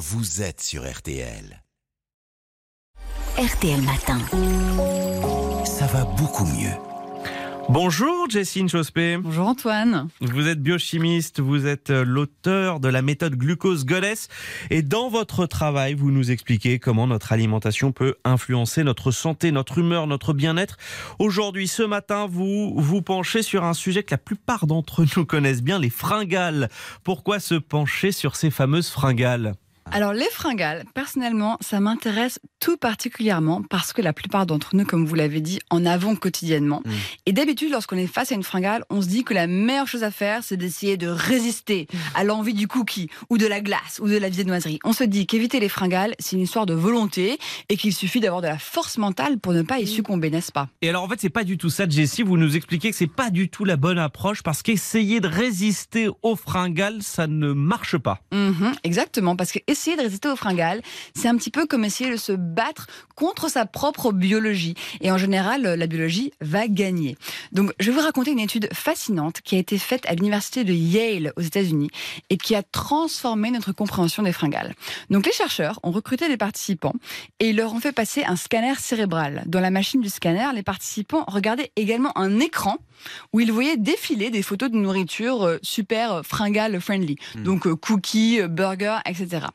vous êtes sur RTL. RTL Matin. Ça va beaucoup mieux. Bonjour Jessine Chospé. Bonjour Antoine. Vous êtes biochimiste, vous êtes euh, l'auteur de la méthode glucose goddess et dans votre travail, vous nous expliquez comment notre alimentation peut influencer notre santé, notre humeur, notre bien-être. Aujourd'hui, ce matin, vous vous penchez sur un sujet que la plupart d'entre nous connaissent bien, les fringales. Pourquoi se pencher sur ces fameuses fringales? Alors les fringales, personnellement, ça m'intéresse tout particulièrement parce que la plupart d'entre nous, comme vous l'avez dit, en avons quotidiennement. Mm. Et d'habitude, lorsqu'on est face à une fringale, on se dit que la meilleure chose à faire, c'est d'essayer de résister à l'envie du cookie ou de la glace ou de la viennoiserie. On se dit qu'éviter les fringales, c'est une histoire de volonté et qu'il suffit d'avoir de la force mentale pour ne pas y succomber, n'est-ce pas? Et alors en fait, c'est pas du tout ça, Jessie. Vous nous expliquez que c'est pas du tout la bonne approche parce qu'essayer de résister aux fringales, ça ne marche pas. Mhm, exactement, parce que essayer de résister aux fringales, c'est un petit peu comme essayer de se battre contre sa propre biologie. Et en général, la biologie va gagner. Donc, je vais vous raconter une étude fascinante qui a été faite à l'université de Yale aux États-Unis et qui a transformé notre compréhension des fringales. Donc, les chercheurs ont recruté des participants et ils leur ont fait passer un scanner cérébral. Dans la machine du scanner, les participants regardaient également un écran où ils voyaient défiler des photos de nourriture euh, super euh, fringale friendly. Donc, euh, cookies, burgers, etc.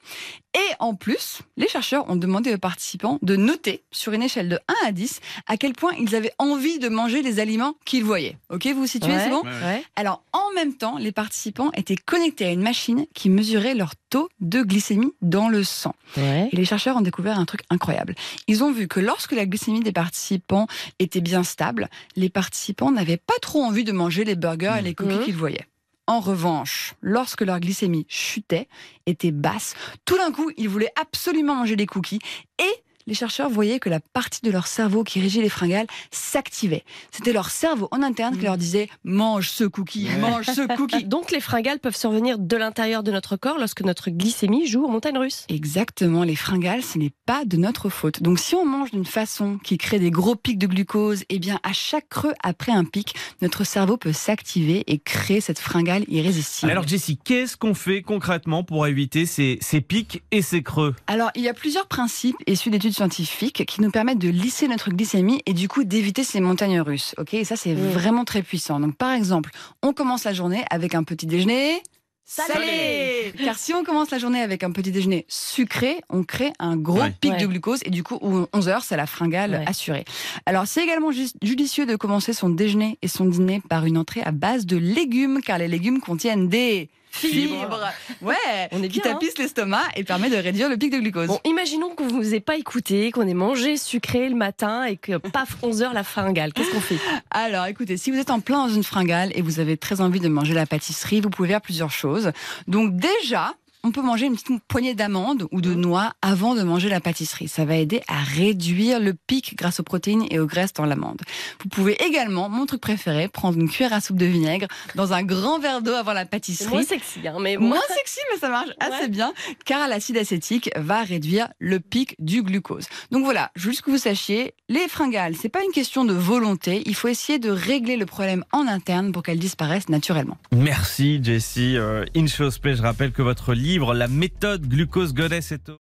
Et en plus, les chercheurs ont demandé aux participants de noter sur une échelle de 1 à 10 à quel point ils avaient envie de manger les aliments qu'ils voyaient. Ok, vous vous situez, Ouais. c'est bon Ouais. Alors, en même temps, les participants étaient connectés à une machine qui mesurait leur taux de glycémie dans le sang. Ouais. Et les chercheurs ont découvert un truc incroyable. Ils ont vu que lorsque la glycémie des participants était bien stable, les participants n'avaient pas trop envie de manger les burgers et les cookies Mhm. qu'ils voyaient. En revanche, lorsque leur glycémie chutait, était basse, tout d'un coup, ils voulaient absolument manger des cookies et les chercheurs voyaient que la partie de leur cerveau qui régit les fringales s'activait. C'était leur cerveau en interne qui leur disait mange ce cookie, mange ce cookie. Donc les fringales peuvent survenir de l'intérieur de notre corps lorsque notre glycémie joue aux montagnes russes. Exactement, les fringales, ce n'est pas de notre faute. Donc si on mange d'une façon qui crée des gros pics de glucose, eh bien à chaque creux après un pic, notre cerveau peut s'activer et créer cette fringale irrésistible. Alors Jessie, qu'est-ce qu'on fait concrètement pour éviter ces, ces pics et ces creux? Alors, il y a plusieurs principes issus d'études scientifiques qui nous permettent de lisser notre glycémie et du coup d'éviter ces montagnes russes. Ok, et ça c'est vraiment très puissant. Donc, par exemple, on commence la journée avec un petit déjeuner. Salé Car si on commence la journée avec un petit déjeuner sucré, on crée un gros Ouais. pic Ouais. de glucose et du coup, 11 heures, c'est la fringale Ouais. assurée. Alors, c'est également ju- judicieux de commencer son déjeuner et son dîner par une entrée à base de légumes, car les légumes contiennent des fibres. Ouais, On est qui bien, hein. tapissent l'estomac et permet de réduire le pic de glucose. Bon, imaginons qu'on vous ait pas écouté, qu'on ait mangé sucré le matin et que paf 11 heures la fringale. Qu'est-ce qu'on fait? Alors, écoutez, si vous êtes en plein dans une fringale et vous avez très envie de manger la pâtisserie, vous pouvez faire plusieurs choses. Donc déjà, on peut manger une petite poignée d'amandes ou de noix avant de manger la pâtisserie. Ça va aider à réduire le pic grâce aux protéines et aux graisses dans l'amande. Vous pouvez également, mon truc préféré, prendre une cuillère à soupe de vinaigre dans un grand verre d'eau avant la C'est pâtisserie. moins sexy, hein, mais. Moins sexy, mais ça marche assez Ouais. bien, car l'acide acétique va réduire le pic du glucose. Donc voilà, juste que vous sachiez, les fringales, c'est pas une question de volonté, il faut essayer de régler le problème en interne pour qu'elles disparaissent naturellement. Merci Jessie. Euh, Inchosplay, je rappelle que votre livre, La méthode glucose goddess au...